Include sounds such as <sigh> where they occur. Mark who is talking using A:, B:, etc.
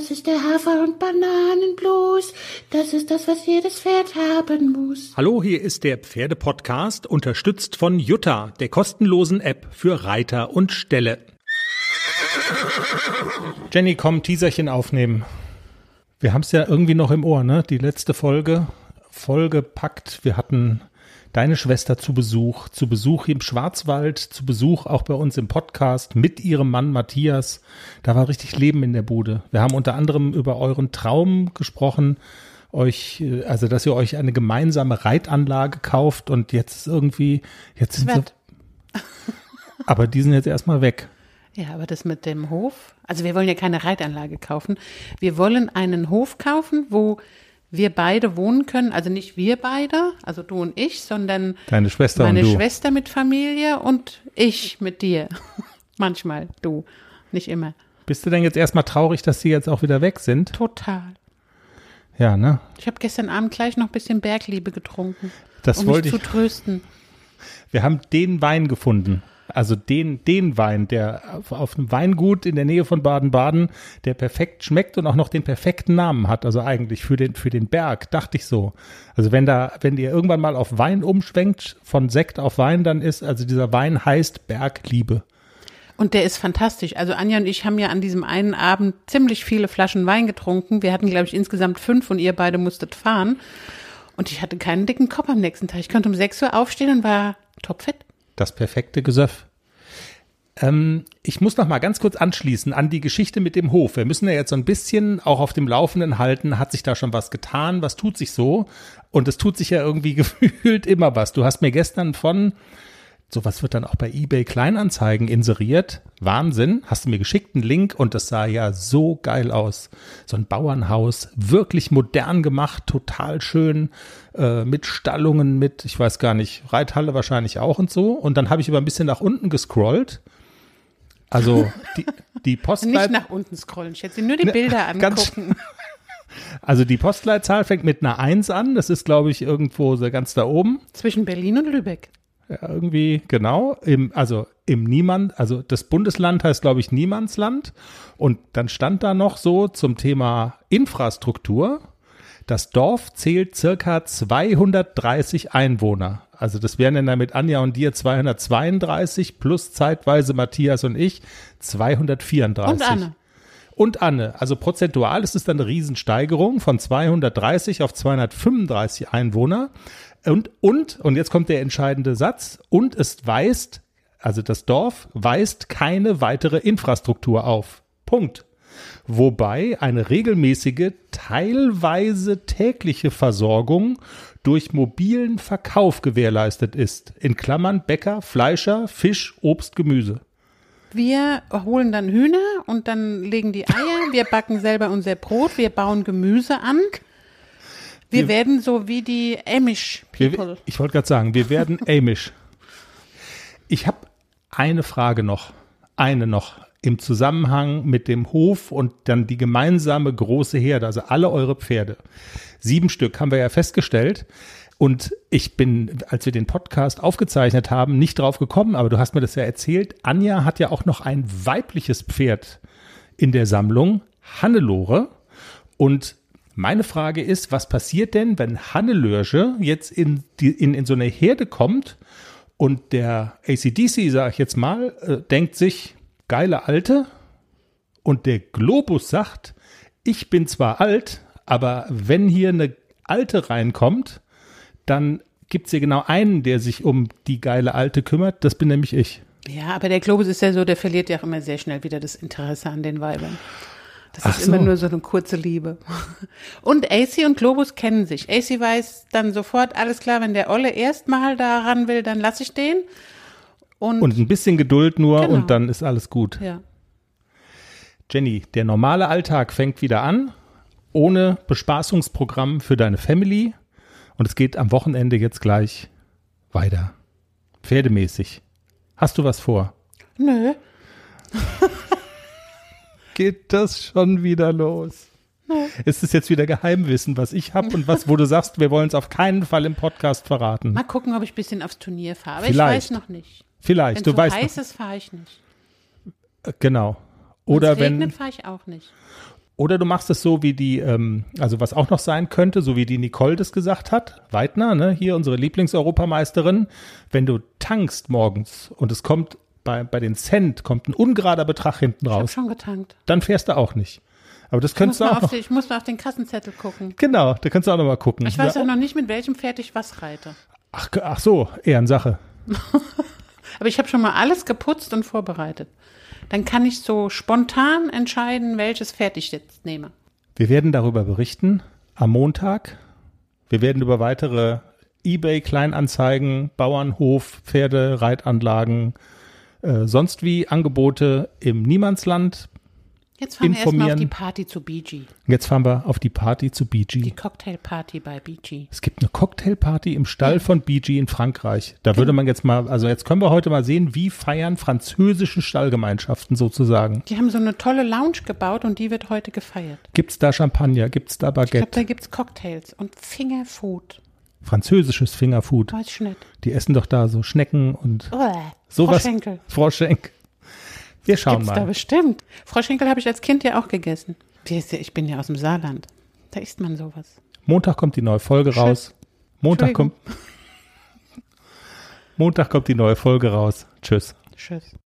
A: Das ist der Hafer- und Bananenblues. Das ist das, was jedes Pferd haben muss.
B: Hallo, hier ist der Pferdepodcast, unterstützt von Jutta, der kostenlosen App für Reiter und Ställe. Jenny, komm, Teaserchen aufnehmen. Wir haben es ja irgendwie noch im Ohr, ne? Die letzte Folge, vollgepackt. Wir hatten deine Schwester zu Besuch, zu Besuch im Schwarzwald, zu Besuch auch bei uns im Podcast mit ihrem Mann Matthias. Da war richtig Leben in der Bude. Wir haben unter anderem über euren Traum gesprochen, euch, äh, also dass ihr euch eine gemeinsame Reitanlage kauft und jetzt irgendwie, jetzt sind sie, <laughs> aber die sind jetzt erstmal weg.
C: Ja, aber das mit dem Hof, also wir wollen ja keine Reitanlage kaufen. Wir wollen einen Hof kaufen, wo wir beide wohnen können, also nicht wir beide, also du und ich, sondern
B: Deine Schwester
C: meine
B: und du.
C: Schwester mit Familie und ich mit dir. <laughs> Manchmal du, nicht immer.
B: Bist du denn jetzt erstmal traurig, dass sie jetzt auch wieder weg sind?
C: Total.
B: Ja, ne?
C: Ich habe gestern Abend gleich noch ein bisschen Bergliebe getrunken,
B: Das
C: um mich
B: wollte
C: zu
B: ich.
C: trösten.
B: Wir haben den Wein gefunden. Also den, den Wein, der auf, auf einem Weingut in der Nähe von Baden-Baden, der perfekt schmeckt und auch noch den perfekten Namen hat. Also eigentlich für den, für den Berg, dachte ich so. Also wenn da, wenn ihr irgendwann mal auf Wein umschwenkt, von Sekt auf Wein, dann ist, also dieser Wein heißt Bergliebe.
C: Und der ist fantastisch. Also Anja und ich haben ja an diesem einen Abend ziemlich viele Flaschen Wein getrunken. Wir hatten, glaube ich, insgesamt fünf und ihr beide musstet fahren. Und ich hatte keinen dicken Kopf am nächsten Tag. Ich konnte um 6 Uhr aufstehen und war topfit.
B: Das perfekte Gesöff. Ähm, ich muss noch mal ganz kurz anschließen an die Geschichte mit dem Hof. Wir müssen ja jetzt so ein bisschen auch auf dem Laufenden halten. Hat sich da schon was getan? Was tut sich so? Und es tut sich ja irgendwie <laughs> gefühlt immer was. Du hast mir gestern von, sowas wird dann auch bei eBay Kleinanzeigen inseriert. Wahnsinn. Hast du mir geschickt einen Link und das sah ja so geil aus. So ein Bauernhaus, wirklich modern gemacht, total schön, äh, mit Stallungen, mit, ich weiß gar nicht, Reithalle wahrscheinlich auch und so. Und dann habe ich aber ein bisschen nach unten gescrollt. Also <laughs> die, die
C: Nicht
B: Postleit
C: nach unten scrollen. Sie nur die
B: Ne,
C: Bilder <laughs>
B: ganz-
C: angucken.
B: also die Postleitzahl fängt mit einer Eins an. Das ist, glaube ich, irgendwo so ganz da oben.
C: Zwischen Berlin und Lübeck.
B: Irgendwie, genau. Im, also im Niemand, also das Bundesland heißt, glaube ich, Niemandsland. Und dann stand da noch so zum Thema Infrastruktur. Das Dorf zählt circa 230 Einwohner. Also das wären dann mit Anja und dir 232 plus zeitweise Matthias und ich 234.
C: Und Anne.
B: Und Anne. Also prozentual ist es dann eine Riesensteigerung von 230 auf 235 Einwohner. Und, und, und jetzt kommt der entscheidende Satz, und es weist, also das Dorf weist keine weitere Infrastruktur auf. Punkt. Wobei eine regelmäßige, teilweise tägliche Versorgung durch mobilen Verkauf gewährleistet ist. In Klammern Bäcker, Fleischer, Fisch, Obst, Gemüse.
C: Wir holen dann Hühner und dann legen die Eier. Wir backen selber unser Brot. Wir bauen Gemüse an. Wir,
B: Wir-
C: werden so wie die Amish People.
B: Wir, ich wollte gerade sagen, wir werden <laughs> Amish. Ich habe eine Frage noch, eine noch im Zusammenhang mit dem Hof und dann die gemeinsame große Herde, also alle eure Pferde. Sieben Stück haben wir ja festgestellt. Und ich bin, als wir den Podcast aufgezeichnet haben, nicht drauf gekommen, aber du hast mir das ja erzählt. Anja hat ja auch noch ein weibliches Pferd in der Sammlung, Hannelore. Und meine Frage ist, was passiert denn, wenn Hannelörsche jetzt in, die, in, in so eine Herde kommt und der ACDC, sag ich jetzt mal, äh, denkt sich, geile Alte, und der Globus sagt, ich bin zwar alt, aber wenn hier eine Alte reinkommt, dann gibt es hier genau einen, der sich um die geile Alte kümmert, das bin nämlich ich.
C: Ja, aber der Globus ist ja so, der verliert ja auch immer sehr schnell wieder das Interesse an den Weibern. Das
B: Ach
C: ist immer
B: so.
C: nur so eine kurze Liebe. Und AC und Globus kennen sich. AC weiß dann sofort, alles klar, wenn der Olle erstmal da ran will, dann lasse ich den. Und,
B: Und ein bisschen Geduld nur
C: Genau.
B: und dann ist alles gut.
C: ja.
B: Jenny, der normale Alltag fängt wieder an, ohne Bespaßungsprogramm für deine Family. Und es geht am Wochenende jetzt gleich weiter. Pferdemäßig. Hast du was vor?
C: Nö. <laughs>
B: Geht das schon wieder los? Ist es jetzt wieder Geheimwissen, was ich habe und was, wo du sagst, wir wollen es auf keinen Fall im Podcast verraten?
C: Mal gucken, ob ich ein bisschen aufs Turnier fahre. Aber
B: Vielleicht.
C: ich weiß noch nicht.
B: Vielleicht,
C: Wenn
B: du
C: so
B: weißt
C: heiß
B: noch,
C: ist, fahre ich nicht.
B: genau.
C: Wenn
B: Oder
C: es
B: wenn
C: regnet, fahre ich auch nicht.
B: Oder du machst es so wie die, ähm, also was auch noch sein könnte, so wie die Nicole das gesagt hat, Weidner, ne, hier unsere Lieblingseuropameisterin, wenn du tankst morgens und es kommt bei, bei den Cent, kommt ein ungerader Betrag hinten
C: Ich habe
B: raus,
C: schon getankt.
B: dann fährst du auch nicht. Aber das
C: Ich muss,
B: könntest du
C: mal
B: auch
C: auf
B: noch,
C: die, ich muss mal auf den Kassenzettel gucken.
B: genau, da kannst du auch noch mal gucken.
C: Ich weiß
B: ja,
C: auch noch nicht, mit welchem Pferd ich was reite.
B: ach, ach so, Ehrensache. <laughs>
C: Aber ich habe schon mal alles geputzt und vorbereitet. Dann kann ich so spontan entscheiden, welches Pferd ich jetzt nehme.
B: Wir werden darüber berichten am Montag. Wir werden über weitere eBay-Kleinanzeigen, Bauernhof, Pferde, Reitanlagen, äh, sonst wie Angebote im Niemandsland.
C: Jetzt fahren wir erstmal auf
B: Informieren.
C: die Party zu BG.
B: Jetzt fahren wir auf die Party zu
C: Die
B: BG.
C: Cocktailparty bei BG.
B: Es gibt eine Cocktailparty im Stall von BG in Frankreich. Da würde man jetzt mal, also jetzt können wir heute mal sehen, wie feiern französische Stallgemeinschaften sozusagen.
C: Die haben so eine tolle Lounge gebaut und die wird heute gefeiert.
B: Gibt's da Champagner? Gibt's da
C: Ich glaube,
B: Baguette?
C: da gibt's Cocktails und Fingerfood.
B: Französisches Fingerfood.
C: Weiß ich nicht.
B: Die essen doch da so Schnecken und
C: Oh,
B: sowas.
C: Schenkel.
B: Frau Schenk. Wir schauen
C: Gibt's da
B: mal.
C: bestimmt. Frau Schenkel habe ich als Kind ja auch gegessen. Ich bin ja aus dem Saarland. Da isst man sowas.
B: Montag kommt die neue Folge raus. Montag kommt. <laughs> Montag kommt die neue Folge raus. Tschüss.
C: Tschüss.